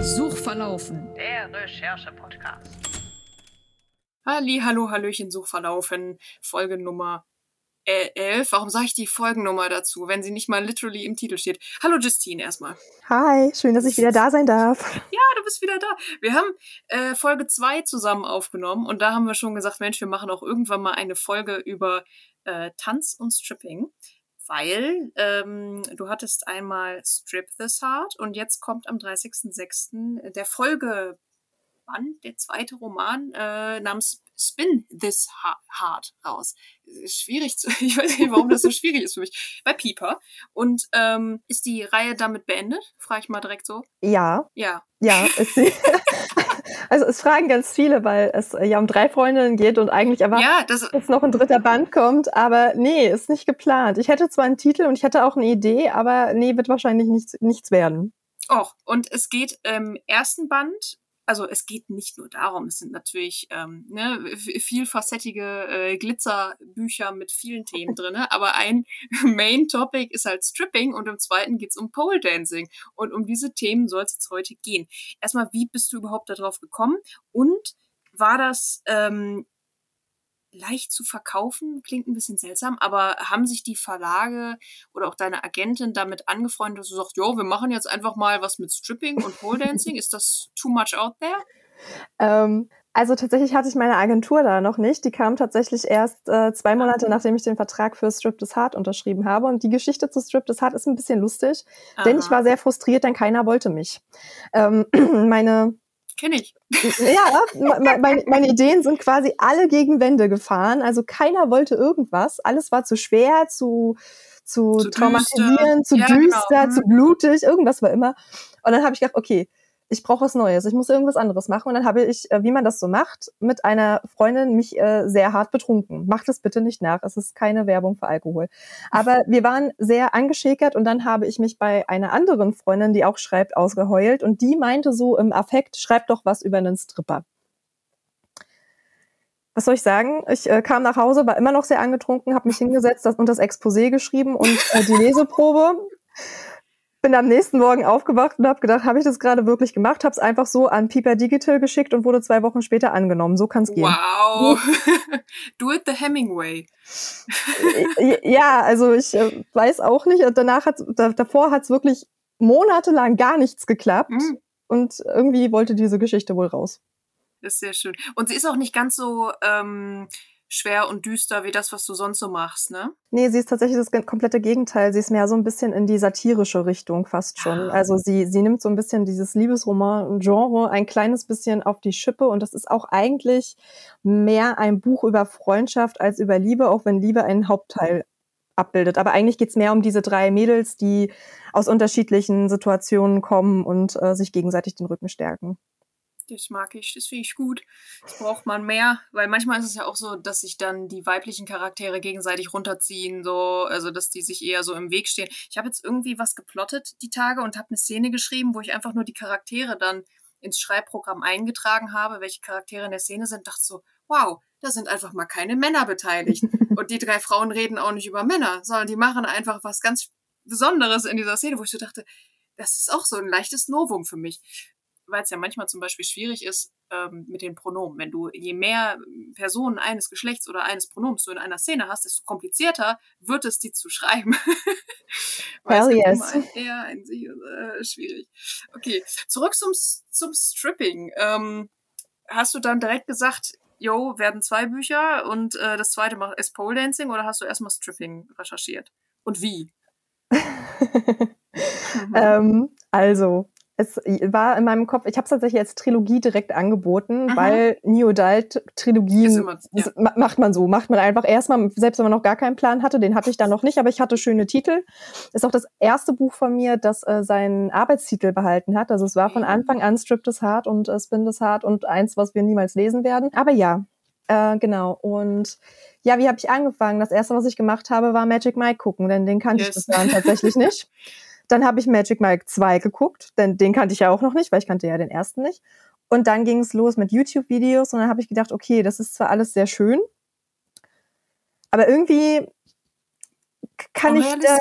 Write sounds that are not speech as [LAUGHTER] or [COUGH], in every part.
Suchverlaufen. Der Recherche-Podcast. Halli, hallo, hallöchen, Suchverlaufen. Folge Nummer 11. Warum sage ich die Folgennummer dazu, wenn sie nicht mal literally im Titel steht? Hallo Justine erstmal. Hi, schön, dass ich wieder da sein darf. Ja, du bist wieder da. Wir haben äh, Folge 2 zusammen aufgenommen und da haben wir schon gesagt, Mensch, wir machen auch irgendwann mal eine Folge über äh, Tanz und Stripping. Weil ähm, du hattest einmal Strip This Heart und jetzt kommt am 30.06. der Folgeband, der zweite Roman äh, namens Spin This Heart raus. Schwierig zu, [LAUGHS] ich weiß nicht, warum das so schwierig ist für mich. Bei Pieper. Und ähm, ist die Reihe damit beendet? Frage ich mal direkt so. Ja, Ja. ja. Ist sie. [LAUGHS] also es fragen ganz viele, weil es ja um drei Freundinnen geht und eigentlich erwartet, Ja, das, dass noch ein dritter Band kommt, aber nee, ist nicht geplant. Ich hätte zwar einen Titel und ich hätte auch eine Idee, aber nee, wird wahrscheinlich nichts, nichts werden. Och, und es geht im ersten Band, also es geht nicht nur darum, es sind natürlich ähm, ne, vielfacettige äh, Glitzerbücher mit vielen Themen [LAUGHS] drinne, aber ein [LAUGHS] Main Topic ist halt Stripping und im zweiten geht's um Pole Dancing. Und um diese Themen soll es jetzt heute gehen. Erstmal, wie bist du überhaupt darauf gekommen? Und war das ähm, leicht zu verkaufen? Klingt ein bisschen seltsam, aber haben sich die Verlage oder auch deine Agentin damit angefreundet, dass du sagst, jo, wir machen jetzt einfach mal was mit Stripping und Pole Dancing? Ist das too much out there? Ähm, also tatsächlich hatte ich meine Agentur da noch nicht. Die kam tatsächlich erst äh, zwei Monate, nachdem ich den Vertrag für Strip This Heart unterschrieben habe. Und die Geschichte zu Strip This Heart ist ein bisschen lustig, denn ich Aha. war sehr frustriert, denn keiner wollte mich. Ähm, [CLEARS THROAT] meine Kenn ich. ja, me- meine, meine Ideen sind quasi alle gegen Wände gefahren. Also keiner wollte irgendwas. Alles war zu schwer, zu, zu, Zu traumatisierend, düster. zu Ja, genau. düster, Mhm. zu blutig. Irgendwas war immer. Und dann habe ich gedacht, okay, ich brauche was Neues. Ich muss irgendwas anderes machen. Und dann habe ich, äh, wie man das so macht, mit einer Freundin mich äh, sehr hart betrunken. Macht es bitte nicht nach. Es ist keine Werbung für Alkohol. Aber wir waren sehr angeschäkert und dann habe ich mich bei einer anderen Freundin, die auch schreibt, ausgeheult. Und die meinte so im Affekt, schreib doch was über einen Stripper. Was soll ich sagen? Ich äh, kam nach Hause, war immer noch sehr angetrunken, habe mich hingesetzt und das Exposé geschrieben und äh, die Leseprobe. Bin am nächsten Morgen aufgewacht und habe gedacht, habe ich das gerade wirklich gemacht? Habe es einfach so an Piper Digital geschickt und wurde zwei Wochen später angenommen. So kann es gehen. Wow. [LAUGHS] Do it the Hemingway. Äh, ja, also ich äh, weiß auch nicht. Danach hat da, davor hat es wirklich monatelang gar nichts geklappt Mhm. und irgendwie wollte diese Geschichte wohl raus. Das ist sehr schön. Und sie ist auch nicht ganz so ähm, schwer und düster wie das, was du sonst so machst, ne? Nee, sie ist tatsächlich das komplette Gegenteil. Sie ist mehr so ein bisschen in die satirische Richtung fast schon. Ah. Also sie, sie nimmt so ein bisschen dieses Liebesroman-Genre ein kleines bisschen auf die Schippe und das ist auch eigentlich mehr ein Buch über Freundschaft als über Liebe, auch wenn Liebe einen Hauptteil abbildet. Aber eigentlich geht's mehr um diese drei Mädels, die aus unterschiedlichen Situationen kommen und äh, sich gegenseitig den Rücken stärken. Das mag ich, das finde ich gut. Das braucht man mehr, weil manchmal ist es ja auch so, dass sich dann die weiblichen Charaktere gegenseitig runterziehen, so, also dass die sich eher so im Weg stehen. Ich habe jetzt irgendwie was geplottet die Tage und habe eine Szene geschrieben, wo ich einfach nur die Charaktere dann ins Schreibprogramm eingetragen habe, welche Charaktere in der Szene sind, dachte so, wow, da sind einfach mal keine Männer beteiligt. [LAUGHS] und die drei Frauen reden auch nicht über Männer, sondern die machen einfach was ganz Besonderes in dieser Szene, wo ich so dachte, das ist auch so ein leichtes Novum für mich weil es ja manchmal zum Beispiel schwierig ist ähm, mit den Pronomen. Wenn du je mehr Personen eines Geschlechts oder eines Pronoms du in einer Szene hast, desto komplizierter wird es, die zu schreiben. [LAUGHS] Hell yes. ein Er, ein Sie, äh, schwierig. Okay, zurück zum, zum Stripping. Ähm, hast du dann direkt gesagt, yo, werden zwei Bücher und äh, das zweite macht ist Pole Dancing oder hast du erstmal Stripping recherchiert? Und wie? [LAUGHS] Mhm. Ähm, also, es war in meinem Kopf, ich habe es tatsächlich als Trilogie direkt angeboten, Mhm. weil New Adult Trilogien immer- ja. macht man so, macht man einfach erstmal, selbst wenn man noch gar keinen Plan hatte, den hatte ich dann noch nicht, aber ich hatte schöne Titel. Ist auch das erste Buch von mir, das äh, seinen Arbeitstitel behalten hat. Also es war von Mhm. Anfang an Strip This Heart und äh, Spin This Heart und eins, was wir niemals lesen werden. Aber ja, äh, genau. Und ja, wie habe ich angefangen? Das erste, was ich gemacht habe, war Magic Mike gucken, denn den kannte Yes. ich bis dahin tatsächlich nicht. [LAUGHS] Dann habe ich Magic Mike 2 geguckt, denn den kannte ich ja auch noch nicht, weil ich kannte ja den ersten nicht. Und dann ging es los mit YouTube-Videos und dann habe ich gedacht, okay, das ist zwar alles sehr schön, aber irgendwie kann ich da,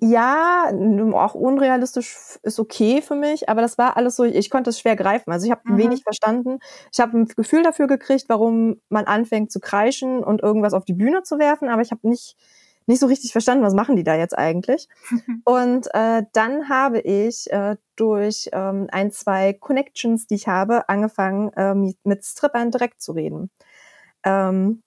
ja, auch unrealistisch ist okay für mich, aber das war alles so, ich konnte es schwer greifen. Also ich habe Mhm. wenig verstanden. Ich habe ein Gefühl dafür gekriegt, warum man anfängt zu kreischen und irgendwas auf die Bühne zu werfen, aber ich habe nicht nicht so richtig verstanden, was machen die da jetzt eigentlich. [LAUGHS] Und äh, dann habe ich äh, durch ähm, ein, zwei Connections, die ich habe, angefangen, äh, mit, mit Strippern direkt zu reden. Ähm,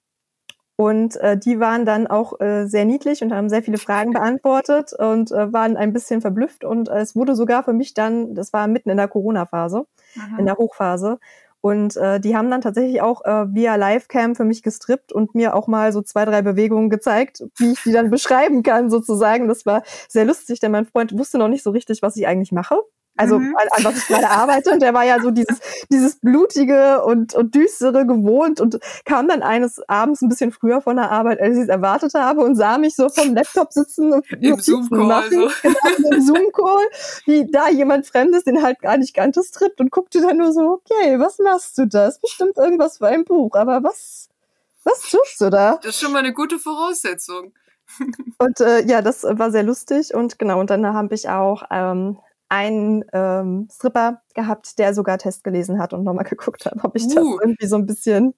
und äh, die waren dann auch äh, sehr niedlich und haben sehr viele Fragen [LAUGHS] beantwortet und äh, waren ein bisschen verblüfft. Und äh, es wurde sogar für mich dann, das war mitten in der Corona-Phase, in der Hochphase. Und äh, die haben dann tatsächlich auch äh, via Livecam für mich gestrippt und mir auch mal so zwei, drei Bewegungen gezeigt, wie ich die dann [LAUGHS] beschreiben kann, sozusagen. Das war sehr lustig, denn mein Freund wusste noch nicht so richtig, was ich eigentlich mache. Also Mhm. an, an was ich gerade [LAUGHS] arbeite. Und der war ja so dieses, dieses blutige und, und düstere gewohnt und kam dann eines Abends ein bisschen früher von der Arbeit, als ich es erwartet habe und sah mich so vom Laptop sitzen und Im Zoom-Call, machen. so. Genau, im Zoom-Call, wie da jemand Fremdes, den halt gar nicht kannte, strippt und guckte dann nur so, okay, was machst du da? Ist bestimmt irgendwas für ein Buch, aber was, was tust du da? Das ist schon mal eine gute Voraussetzung. [LAUGHS] Und äh, ja, das war sehr lustig und genau, und dann habe ich auch ähm, einen ähm, Stripper gehabt, der sogar Test gelesen hat und nochmal [LAUGHS] geguckt hat, ob ich das Uh. irgendwie so ein bisschen,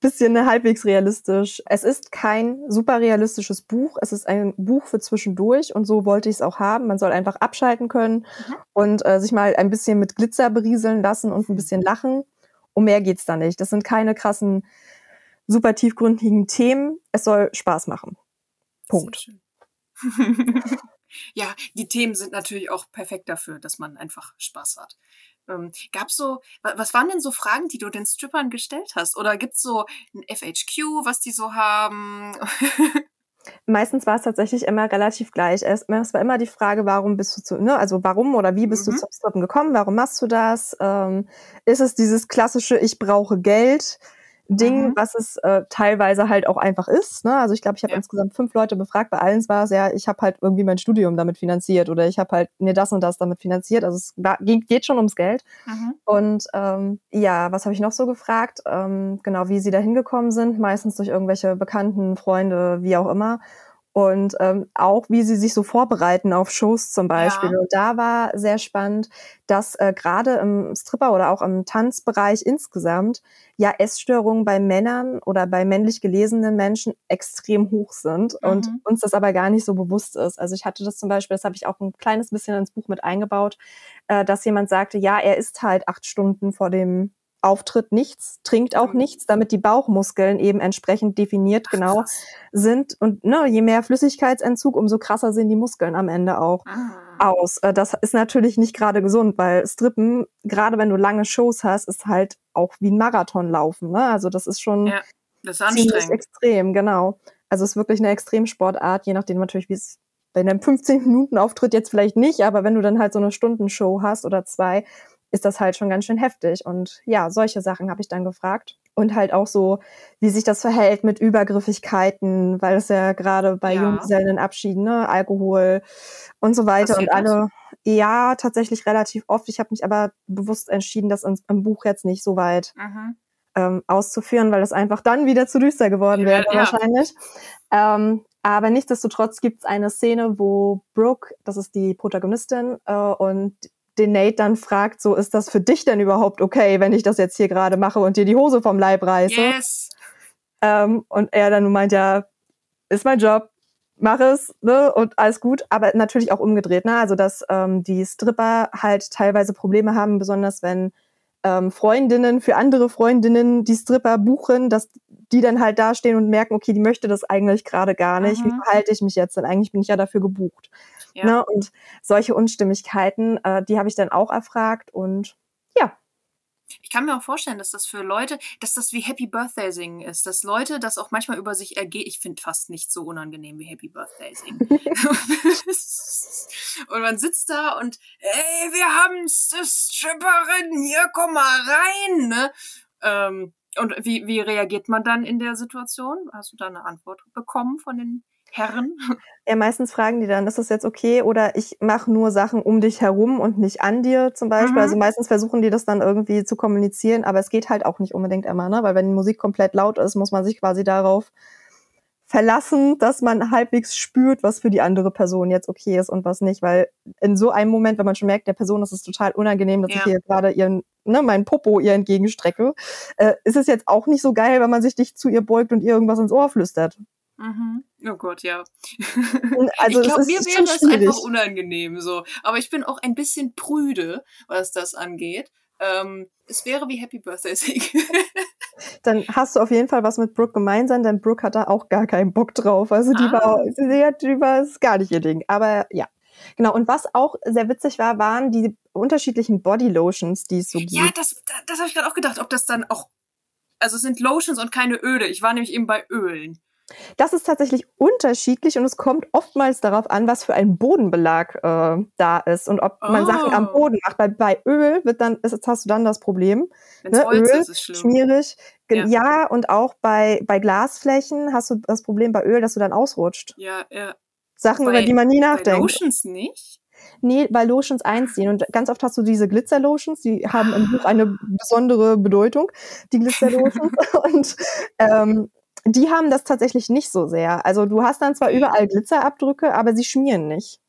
bisschen halbwegs realistisch. Es ist kein super realistisches Buch, es ist ein Buch für zwischendurch und so wollte ich es auch haben. Man soll einfach abschalten können Mhm. und äh, sich mal ein bisschen mit Glitzer berieseln lassen und ein bisschen lachen. Um mehr geht's da nicht. Das sind keine krassen, super tiefgründigen Themen. Es soll Spaß machen. Punkt. [LAUGHS] Ja, die Themen sind natürlich auch perfekt dafür, dass man einfach Spaß hat. Ähm, gab's so, wa- was waren denn so Fragen, die du den Strippern gestellt hast? Oder gibt's so ein FHQ, was die so haben? [LAUGHS] Meistens war es tatsächlich immer relativ gleich. Es, es war immer die Frage, warum bist du zu, ne, also warum oder wie bist Mhm. du zum Strippen gekommen? Warum machst du das? Ähm, ist es dieses klassische Ich brauche Geld? Ding, Mhm. was es äh, teilweise halt auch einfach ist. Ne? Also ich glaube, ich habe Ja. insgesamt fünf Leute befragt. Bei allen war es ja, ich habe halt irgendwie mein Studium damit finanziert oder ich habe halt mir das und das damit finanziert. Also es war, geht, schon ums Geld. Mhm. Und ähm, ja, was habe ich noch so gefragt? Ähm, genau, wie sie da hingekommen sind, meistens durch irgendwelche Bekannten, Freunde, wie auch immer. Und ähm, auch, wie sie sich so vorbereiten auf Shows zum Beispiel. Ja. Und da war sehr spannend, dass äh, gerade im Stripper oder auch im Tanzbereich insgesamt ja Essstörungen bei Männern oder bei männlich gelesenen Menschen extrem hoch sind und Mhm. uns das aber gar nicht so bewusst ist. Also ich hatte das zum Beispiel, das habe ich auch ein kleines bisschen ins Buch mit eingebaut, äh, dass jemand sagte, ja, er isst halt acht Stunden vor dem Auftritt nichts, trinkt auch Mhm. nichts, damit die Bauchmuskeln eben entsprechend definiert Ach, genau krass. sind. Und ne, je mehr Flüssigkeitsentzug, umso krasser sehen die Muskeln am Ende auch Ah. aus. Äh, Das ist natürlich nicht gerade gesund, weil Strippen, gerade wenn du lange Shows hast, ist halt auch wie ein Marathon laufen. Ne? Also das ist schon Ja, das ist ziemlich extrem, genau. Also es ist wirklich eine Extremsportart, je nachdem natürlich, wie es bei einem 15 Minuten Auftritt jetzt vielleicht nicht, aber wenn du dann halt so eine Stundenshow hast oder zwei, ist das halt schon ganz schön heftig. Und ja, solche Sachen habe ich dann gefragt. Und halt auch so, wie sich das verhält mit Übergriffigkeiten, weil es ja gerade bei Ja. Junggesellenabschieden, ne, Alkohol und so weiter Passiert und alle, ja, tatsächlich relativ oft. Ich habe mich aber bewusst entschieden, das ins- im Buch jetzt nicht so weit Mhm. ähm, auszuführen, weil es einfach dann wieder zu düster geworden Ja, wäre ja. wahrscheinlich. Ähm, aber nichtsdestotrotz gibt es eine Szene, wo Brooke, das ist die Protagonistin, äh, und den Nate dann fragt, so ist das für dich denn überhaupt okay, wenn ich das jetzt hier gerade mache und dir die Hose vom Leib reiße? Yes. Ähm, und er dann meint, ja, ist mein Job, mach es, ne, und alles gut, aber natürlich auch umgedreht, ne, also dass ähm, die Stripper halt teilweise Probleme haben, besonders wenn ähm, Freundinnen für andere Freundinnen die Stripper buchen, dass die dann halt dastehen und merken, okay, die möchte das eigentlich gerade gar nicht, wie Mhm. verhalte ich mich jetzt, denn eigentlich bin ich ja dafür gebucht. Ja. Ne? Und solche Unstimmigkeiten, äh, die habe ich dann auch erfragt und ja, Ich kann mir auch vorstellen, dass das für Leute, dass das wie Happy Birthday singen ist, dass Leute das auch manchmal über sich ergehen. Ich finde fast nicht so unangenehm wie Happy Birthday singen. [LAUGHS] und man sitzt da und, ey, wir haben's, das Stripperin, hier, komm mal rein, ne? Ähm, und wie, wie reagiert man dann in der Situation? Hast du da eine Antwort bekommen von den Herren. Ja, meistens fragen die dann, ist das jetzt okay? Oder ich mache nur Sachen um dich herum und nicht an dir zum Beispiel. Mhm. Also meistens versuchen die das dann irgendwie zu kommunizieren, aber es geht halt auch nicht unbedingt immer, ne? Weil wenn die Musik komplett laut ist, muss man sich quasi darauf verlassen, dass man halbwegs spürt, was für die andere Person jetzt okay ist und was nicht. Weil in so einem Moment, wenn man schon merkt, der Person ist es total unangenehm, dass Ja. ich hier gerade ihren, ne, meinen Popo ihr entgegenstrecke, äh, ist es jetzt auch nicht so geil, wenn man sich dicht zu ihr beugt und ihr irgendwas ins Ohr flüstert. Mhm. Oh Gott, ja. [LAUGHS] Also ich glaube, mir wäre es schwierig. einfach unangenehm so. Aber ich bin auch ein bisschen prüde, was das angeht. Ähm, es wäre wie Happy Birthday Sieg. [LAUGHS] dann hast du auf jeden Fall was mit Brooke gemeinsam, denn Brooke hat da auch gar keinen Bock drauf. Also die Ah. war, sie hat, die war ist gar nicht ihr Ding. Aber ja. Genau. Und was auch sehr witzig war, waren die unterschiedlichen Body Lotions, die es so gibt. ja, das, das, das habe ich gerade auch gedacht, ob das dann auch. Also es sind Lotions und keine Öle. Ich war nämlich eben bei Ölen. Das ist tatsächlich unterschiedlich und es kommt oftmals darauf an, was für ein Bodenbelag äh, da ist und ob man Sachen am Oh. Boden macht. Weil bei Öl wird dann, ist, hast du dann das Problem, es Ne, Öl, ist, ist schlimm. schmierig. Ja. Ja. und auch bei, bei Glasflächen hast du das Problem bei Öl, dass du dann ausrutscht. Ja, ja. Sachen, Bei- über die man nie Bei nachdenkt. Lotions nicht? Nee, weil Lotions einziehen. Und ganz oft hast du diese Glitzer-Lotions, die haben im Buch eine besondere Bedeutung, die Glitzer-Lotions. [LAUGHS] und ähm, die haben das tatsächlich nicht so sehr. Also du hast dann zwar überall Glitzerabdrücke, aber sie schmieren nicht.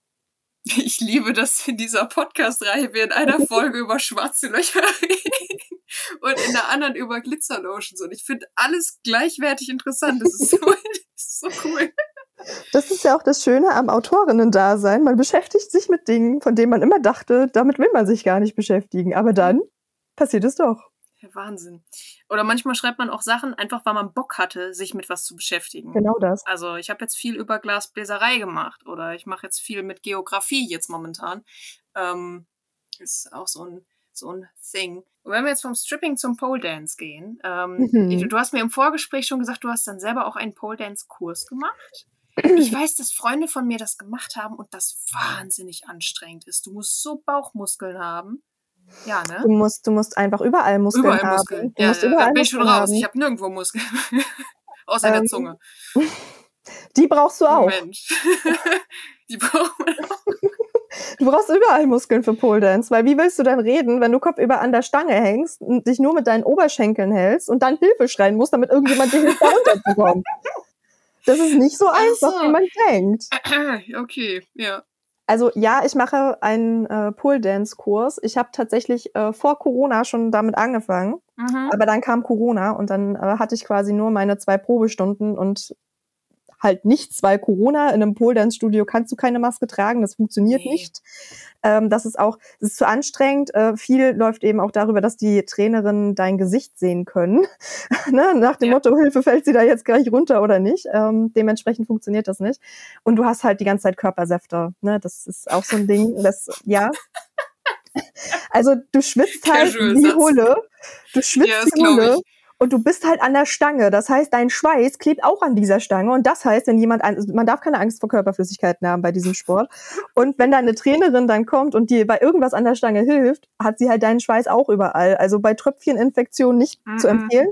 Ich liebe, dass in dieser Podcast-Reihe wir in einer [LAUGHS] Folge über schwarze Löcher reden und in der anderen über Glitzerlotions. Und ich finde alles gleichwertig interessant. Das ist so, [LAUGHS] das ist so cool. Das ist ja auch das Schöne am Autorinnen-Dasein. Man beschäftigt sich mit Dingen, von denen man immer dachte, damit will man sich gar nicht beschäftigen. Aber dann passiert es doch. Ja, Wahnsinn. Oder manchmal schreibt man auch Sachen, einfach weil man Bock hatte, sich mit was zu beschäftigen. Genau das. Also ich habe jetzt viel über Glasbläserei gemacht oder ich mache jetzt viel mit Geografie jetzt momentan. Ähm, ist auch so ein, so ein Thing. Und wenn wir jetzt vom Stripping zum Pole Dance gehen, ähm, Mhm. du, du hast mir im Vorgespräch schon gesagt, du hast dann selber auch einen Pole Dance Kurs gemacht. Ich [CLEARS THROAT] weiß, dass Freunde von mir das gemacht haben und das wahnsinnig anstrengend ist. Du musst so Bauchmuskeln haben. Ja, ne? Du musst, du musst einfach überall Muskeln Überall haben. Muskeln. Du Ja, musst ja, überall da bin ich schon raus. haben. Ich habe nirgendwo Muskeln. [LAUGHS] Außer der Ähm, Zunge. [LAUGHS] Die brauchst du auch. Mensch. [LAUGHS] Die braucht man Du brauchst überall Muskeln für Pole Dance, weil wie willst du dann reden, wenn du kopfüber an der Stange hängst und dich nur mit deinen Oberschenkeln hältst und dann Hilfe schreien musst, damit irgendjemand dir hilft, da runterzukommen? Das ist nicht so Ach einfach, so. wie man denkt. [CLEARS THROAT] Okay, ja. Also ja, ich mache einen äh, Pole Dance Kurs. Ich habe tatsächlich äh, vor Corona schon damit angefangen, Mhm. aber dann kam Corona und dann äh, hatte ich quasi nur meine zwei Probestunden und halt nichts, weil Corona in einem Pole Dance Studio kannst du keine Maske tragen, das funktioniert Nee. nicht. Ähm, das ist auch, das ist zu anstrengend. Äh, viel läuft eben auch darüber, dass die Trainerinnen dein Gesicht sehen können. [LAUGHS] ne? Nach dem Ja. Motto, Hilfe, fällt sie da jetzt gleich runter oder nicht. Ähm, dementsprechend funktioniert das nicht. Und du hast halt die ganze Zeit Körpersäfte. Ne? Das ist auch so ein Ding. Das, ja. [LAUGHS] Also du schwitzt halt Casual wie. Hulle. Du schwitzt Ja, wie Hulle. ich. Und du bist halt an der Stange. Das heißt, dein Schweiß klebt auch an dieser Stange. Und das heißt, wenn jemand, an, man darf keine Angst vor Körperflüssigkeiten haben bei diesem Sport. Und wenn deine Trainerin dann kommt und dir bei irgendwas an der Stange hilft, hat sie halt deinen Schweiß auch überall. Also bei Tröpfcheninfektionen nicht zu Mhm. empfehlen.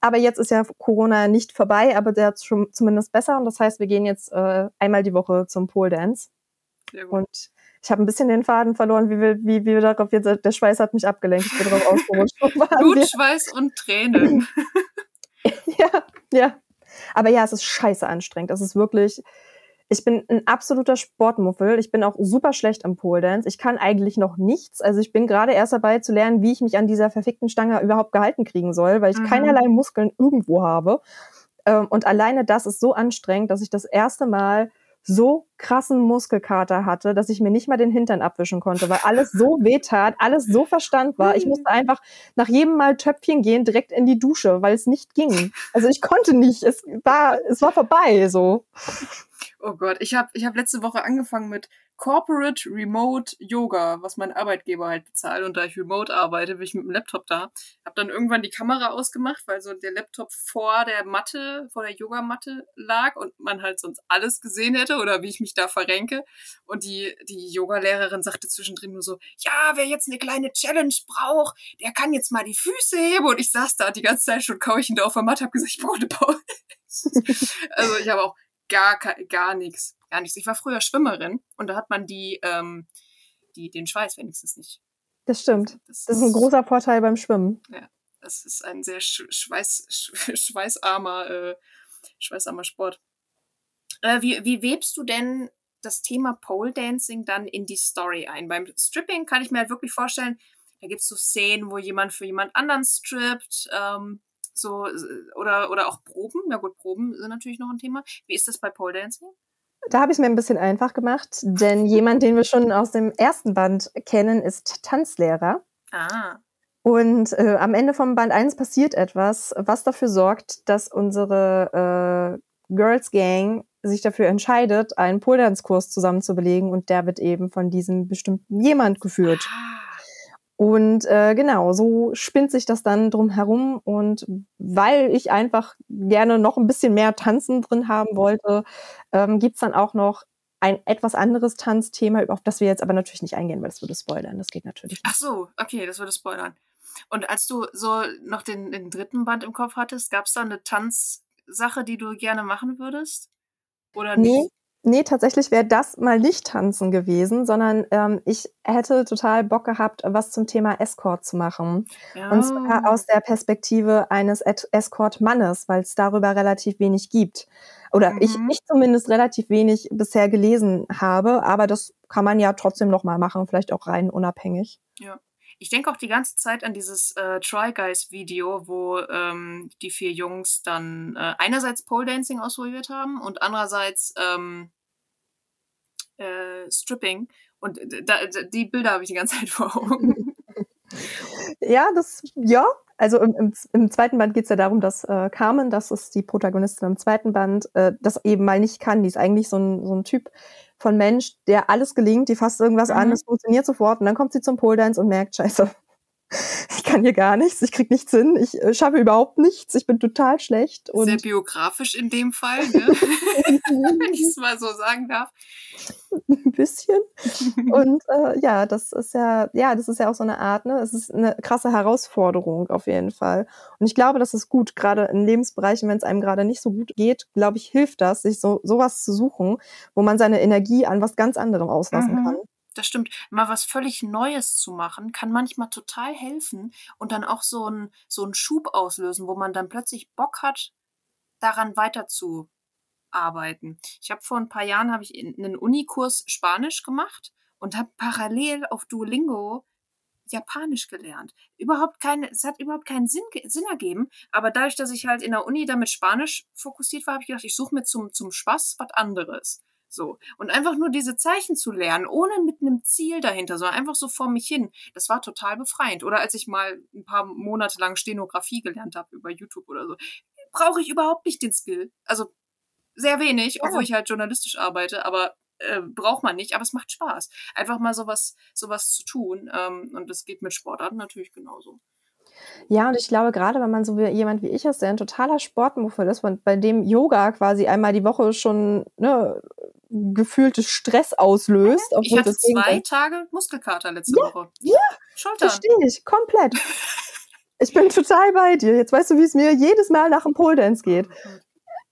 Aber jetzt ist ja Corona nicht vorbei, aber der ist schon zumindest besser. Und das heißt, wir gehen jetzt äh, einmal die Woche zum Pole Dance. Und ich habe ein bisschen den Faden verloren, wie wir, wie, wie wir darauf jetzt, der Schweiß hat mich abgelenkt. Ich bin drauf ausgerutscht. [LAUGHS] Wo waren wir? Blut, Schweiß und Tränen. [LAUGHS] Ja, ja. Aber ja, es ist scheiße anstrengend. Es ist wirklich, ich bin ein absoluter Sportmuffel. Ich bin auch super schlecht im Pole Dance. Ich kann eigentlich noch nichts. Also ich bin gerade erst dabei zu lernen, wie ich mich an dieser verfickten Stange überhaupt gehalten kriegen soll, weil ich Mhm. keinerlei Muskeln irgendwo habe. Ähm, Und alleine das ist so anstrengend, dass ich das erste Mal so krassen Muskelkater hatte, dass ich mir nicht mal den Hintern abwischen konnte, weil alles so [LAUGHS] weh tat, alles so verstand war. Ich musste einfach nach jedem Mal Töpfchen gehen, direkt in die Dusche, weil es nicht ging. Also ich konnte nicht. Es war, es war vorbei, so. Oh Gott, ich habe ich hab letzte Woche angefangen mit Corporate Remote Yoga, was mein Arbeitgeber halt bezahlt. Und da ich remote arbeite, bin ich mit dem Laptop da. Hab dann irgendwann die Kamera ausgemacht, weil so der Laptop vor der Matte, vor der Yogamatte lag und man halt sonst alles gesehen hätte oder wie ich mich da verrenke. Und die, die Yogalehrerin sagte zwischendrin nur so, ja, wer jetzt eine kleine Challenge braucht, der kann jetzt mal die Füße heben. Und ich saß da die ganze Zeit schon keuchend auf der Matte, hab gesagt, ich brauche eine Pause. [LAUGHS] also ich habe auch gar, gar nichts. Gar nichts. Ich war früher Schwimmerin und da hat man die, ähm, die, den Schweiß wenigstens nicht. Das stimmt. Das, Das ist ein großer Vorteil beim Schwimmen. Das ist ein sehr sch schweiß, sch [LAUGHS] schweißarmer, äh, schweißarmer Sport. Äh, wie, wie webst du denn das Thema Pole Dancing dann in die Story ein? Beim Stripping kann ich mir halt wirklich vorstellen, da gibt es so Szenen, wo jemand für jemand anderen strippt, ähm, so, oder, oder auch Proben. Ja gut, Proben sind natürlich noch ein Thema. Wie ist das bei Pole Dancing? Da habe ich es mir ein bisschen einfach gemacht, denn [LAUGHS] jemand, den wir schon aus dem ersten Band kennen, ist Tanzlehrer. Ah. Und äh, am Ende vom Band 1 passiert etwas, was dafür sorgt, dass unsere äh, Girls Gang sich dafür entscheidet, einen Pole-Dance-Kurs zusammen zu belegen und der wird eben von diesem bestimmten jemand geführt. Ah. Und äh, genau, so spinnt sich das dann drum herum. Und weil ich einfach gerne noch ein bisschen mehr Tanzen drin haben wollte, ähm, gibt's dann auch noch ein etwas anderes Tanzthema, auf das wir jetzt aber natürlich nicht eingehen, weil das würde spoilern. Das geht natürlich Ach nicht. so, okay, das würde spoilern. Und als du so noch den, den dritten Band im Kopf hattest, gab es da eine Tanzsache, die du gerne machen würdest? Oder Nee, nicht? Nee, tatsächlich wäre das mal nicht tanzen gewesen, sondern ähm, ich hätte total Bock gehabt, was zum Thema Escort zu machen. Ja. Und zwar aus der Perspektive eines Escort-Mannes, weil es darüber relativ wenig gibt. Oder ich, Mhm. ich zumindest relativ wenig bisher gelesen habe, aber das kann man ja trotzdem noch mal machen, vielleicht auch rein unabhängig. Ich denke auch die ganze Zeit an dieses äh, Try Guys Video, wo ähm, die vier Jungs dann äh, einerseits Pole Dancing ausprobiert haben und andererseits ähm, äh, Stripping. Und äh, da, die Bilder habe ich die ganze Zeit vor Augen. [LAUGHS] [LAUGHS] Ja, das, ja. Also im, im, im zweiten Band geht es ja darum, dass äh, Carmen, das ist die Protagonistin im zweiten Band, äh, das eben mal nicht kann. Die ist eigentlich so ein, so ein Typ von Mensch, der alles gelingt, die fasst irgendwas an, Mhm. es funktioniert sofort und dann kommt sie zum Pole Dance und merkt, scheiße, ich kann hier gar nichts, ich krieg nichts hin, ich äh, schaffe überhaupt nichts, ich bin total schlecht. Und Sehr biografisch in dem Fall, ne? [LAUGHS] [LAUGHS] wenn ich es mal so sagen darf. ein bisschen. [LAUGHS] Und äh, ja, das ist ja, ja, das ist ja auch so eine Art, ne? Es ist eine krasse Herausforderung auf jeden Fall. Und ich glaube, das ist gut, gerade in Lebensbereichen, wenn es einem gerade nicht so gut geht, glaube ich, hilft das, sich so sowas zu suchen, wo man seine Energie an was ganz anderem auslassen Mhm. kann. Das stimmt. Mal was völlig Neues zu machen, kann manchmal total helfen und dann auch so einen so Schub auslösen, wo man dann plötzlich Bock hat, daran weiterzuarbeiten. Ich habe vor ein paar Jahren habe ich in- einen Unikurs Spanisch gemacht und habe parallel auf Duolingo Japanisch gelernt. Überhaupt keine, es hat überhaupt keinen Sinn, Sinn ergeben, aber dadurch, dass ich halt in der Uni dann mit Spanisch fokussiert war, habe ich gedacht, ich suche mir zum, zum Spaß was anderes. So. Und einfach nur diese Zeichen zu lernen, ohne mit einem Ziel dahinter, sondern einfach so vor mich hin. Das war total befreiend. Oder als ich mal ein paar Monate lang Stenografie gelernt habe über YouTube oder so, brauche ich überhaupt nicht den Skill. Also sehr wenig, obwohl ich halt journalistisch arbeite, aber äh, braucht man nicht, aber es macht Spaß. Einfach mal sowas, sowas zu tun. Ähm, und das geht mit Sportarten natürlich genauso. Ja, und ich glaube, gerade wenn man so wie jemand wie ich ist, der ein totaler Sportmuffel ist, und bei dem Yoga quasi einmal die Woche schon ne, gefühltes Stress auslöst. Ich hatte zwei Tage Muskelkater letzte Woche. ja, Schultern. Verstehe ich, komplett. [LAUGHS] Ich bin total bei dir. Jetzt weißt du, wie es mir jedes Mal nach dem Pole Dance geht.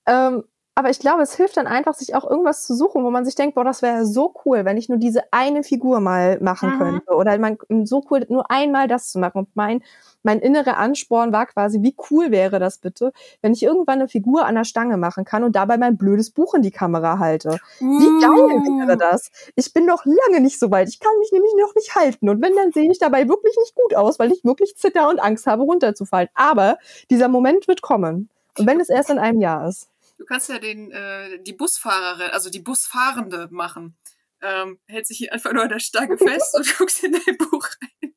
Ähm, aber ich glaube, es hilft dann einfach, sich auch irgendwas zu suchen, wo man sich denkt, boah, das wäre so cool, wenn ich nur diese eine Figur mal machen Mhm. könnte. Oder man so cool, nur einmal das zu machen. Und mein, mein innerer Ansporn war quasi, wie cool wäre das bitte, wenn ich irgendwann eine Figur an der Stange machen kann und dabei mein blödes Buch in die Kamera halte. Wie geil wäre das? Ich bin noch lange nicht so weit. Ich kann mich nämlich noch nicht halten. Und wenn, dann sehe ich dabei wirklich nicht gut aus, weil ich wirklich zitter und Angst habe, runterzufallen. Aber dieser Moment wird kommen. Und wenn es erst in einem Jahr ist. Du kannst ja den, äh, die Busfahrerin, also die Busfahrende machen. Ähm, hält sich hier einfach nur an der Stange [LAUGHS] fest und guckst in dein Buch rein.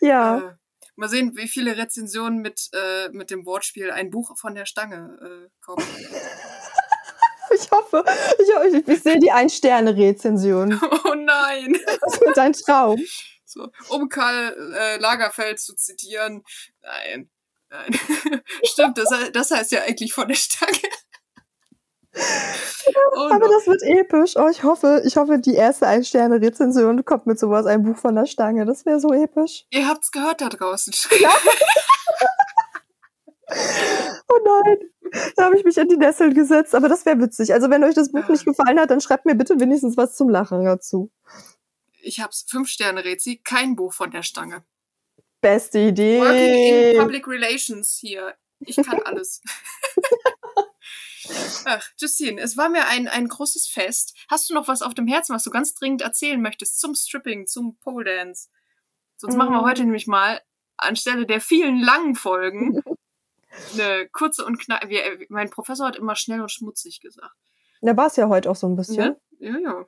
Ja, Äh, mal sehen, wie viele Rezensionen mit, äh, mit dem Wortspiel ein Buch von der Stange äh, kommen. [LAUGHS] ich hoffe, ich, hoffe, ich, ich sehe die Ein-Sterne-Rezension. [LAUGHS] oh nein! Das wird ein Traum. So, um Karl äh, Lagerfeld zu zitieren. Nein, nein. [LAUGHS] Stimmt, das, das heißt ja eigentlich von der Stange. oh Aber no. das wird episch. Oh, ich hoffe, ich hoffe, die erste Ein-Sterne-Rezension kommt mit sowas, ein Buch von der Stange. Das wäre so episch. Ihr habt's gehört da draußen. Oh nein, da habe ich mich in die Nesseln gesetzt, aber das wäre witzig. Also wenn euch das Buch nicht gefallen hat, dann schreibt mir bitte wenigstens was zum Lachen dazu. Ich hab's. Fünf Sterne Rezi, kein Buch von der Stange. Beste Idee. Working in Public Relations hier. Ich kann [LAUGHS] alles. Ach, Justine, es war mir ein, ein großes Fest. Hast du noch was auf dem Herzen, was du ganz dringend erzählen möchtest zum Stripping, zum Pole Dance? Sonst machen wir Mm. heute nämlich mal anstelle der vielen langen Folgen [LAUGHS] eine kurze und. Wir, mein Professor hat immer schnell und schmutzig gesagt. Da war es ja heute auch so ein bisschen. Ja, ja. ja.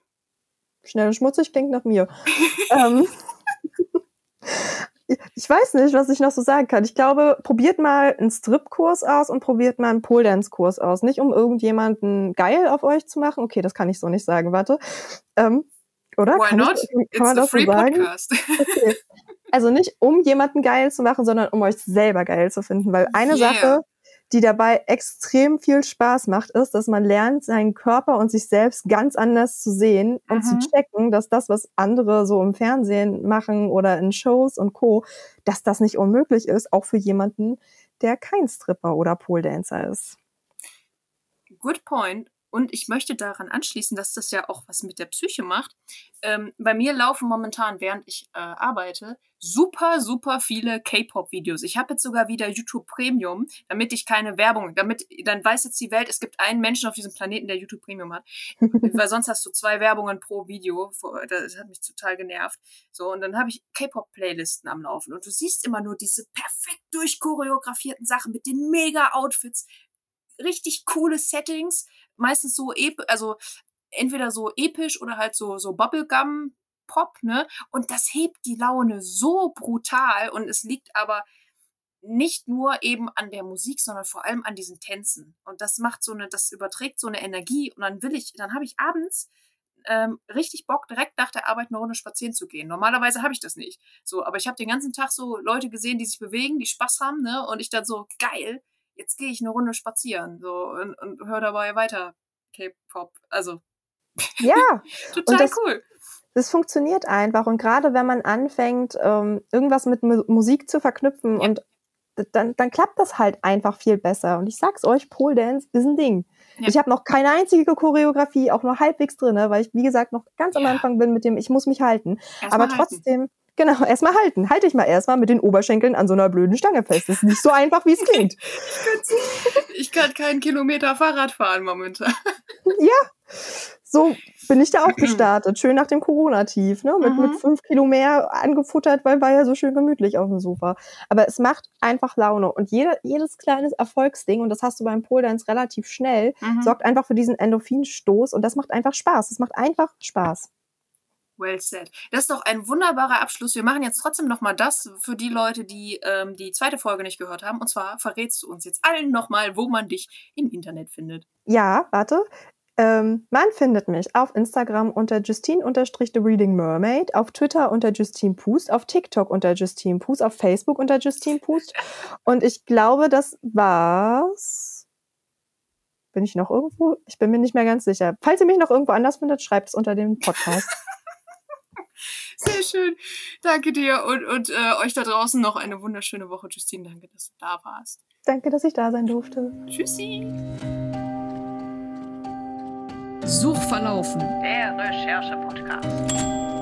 Schnell und schmutzig klingt nach mir. [LAUGHS] ähm, ich weiß nicht, was ich noch so sagen kann. Ich glaube, probiert mal einen Strip-Kurs aus und probiert mal einen Pole-Dance-Kurs aus. Nicht um irgendjemanden geil auf euch zu machen. Okay, das kann ich so nicht sagen. Warte. Ähm, oder? Why kann not? Ich, kann It's man das so free sagen? podcast. Okay. Also nicht um jemanden geil zu machen, sondern um euch selber geil zu finden. Weil eine Yeah. Sache, die dabei extrem viel Spaß macht, ist, dass man lernt, seinen Körper und sich selbst ganz anders zu sehen und Mhm. zu checken, dass das, was andere so im Fernsehen machen oder in Shows und Co., dass das nicht unmöglich ist, auch für jemanden, der kein Stripper oder Pole Dancer ist. Good point. Und ich möchte daran anschließen, dass das ja auch was mit der Psyche macht. Ähm, bei mir laufen momentan, während ich äh, arbeite, super, super viele K-Pop-Videos. Ich habe jetzt sogar wieder YouTube Premium, damit ich keine Werbung, damit, dann weiß jetzt die Welt, es gibt einen Menschen auf diesem Planeten, der YouTube Premium hat. [LAUGHS] Weil sonst hast du zwei Werbungen pro Video. Das hat mich total genervt. So, und dann habe ich K-Pop-Playlisten am Laufen. Und du siehst immer nur diese perfekt durchchoreografierten Sachen mit den Mega-Outfits, richtig coole Settings, meistens so, also entweder so episch oder halt so, so Bubblegum Pop, ne? Und das hebt die Laune so brutal und es liegt aber nicht nur eben an der Musik, sondern vor allem an diesen Tänzen. Und das macht so eine, das überträgt so eine Energie und dann will ich, dann habe ich abends ähm, richtig Bock, direkt nach der Arbeit eine Runde spazieren zu gehen. Normalerweise habe ich das nicht. So, aber ich habe den ganzen Tag so Leute gesehen, die sich bewegen, die Spaß haben, ne? Und ich dann so, geil, jetzt gehe ich eine Runde spazieren so und, und höre dabei weiter K-Pop. Also Ja, [LAUGHS] total das- cool. das funktioniert einfach. Und gerade wenn man anfängt, ähm, irgendwas mit Mu Musik zu verknüpfen Ja. und dann, dann klappt das halt einfach viel besser. Und ich sag's euch, Pole Dance ist ein Ding. Ja. Ich habe noch keine einzige Choreografie, auch nur halbwegs drinne, weil ich, wie gesagt, noch ganz am Ja. Anfang bin mit dem, ich muss mich halten. Erst Aber mal halten. Genau, erstmal halten. Halte ich mal erstmal mit den Oberschenkeln an so einer blöden Stange fest. Das ist nicht so einfach, wie es klingt. [LAUGHS] Ich kann keinen Kilometer Fahrrad fahren momentan. So bin ich da auch [CLEARS THROAT] gestartet. Schön nach dem Corona-Tief, ne? Mit, Mhm. mit fünf Kilo mehr angefuttert, weil war ja so schön gemütlich auf dem Sofa. Aber es macht einfach Laune. Und jede, jedes kleines Erfolgsding, und das hast du beim Pole Dance relativ schnell, Mhm. sorgt einfach für diesen Endorphinstoß und das macht einfach Spaß. Es macht einfach Spaß. Well said. Das ist doch ein wunderbarer Abschluss. Wir machen jetzt trotzdem noch mal das für die Leute, die ähm, die zweite Folge nicht gehört haben. Und zwar verrätst du uns jetzt allen noch mal, wo man dich im Internet findet. Ja, warte. Ähm, man findet mich auf Instagram unter Justine-The Reading Mermaid, auf Twitter unter Justine Pust, auf TikTok unter Justine Pust, auf Facebook unter Justine Pust. Und ich glaube, das war's. Bin ich noch irgendwo? Ich bin mir nicht mehr ganz sicher. Falls ihr mich noch irgendwo anders findet, schreibt es unter dem Podcast. Sehr schön. Danke dir und, und äh, euch da draußen noch eine wunderschöne Woche. Justine, danke, dass du da warst. Danke, dass ich da sein durfte. Tschüssi. Suchverlaufen. Der Recherche-Podcast.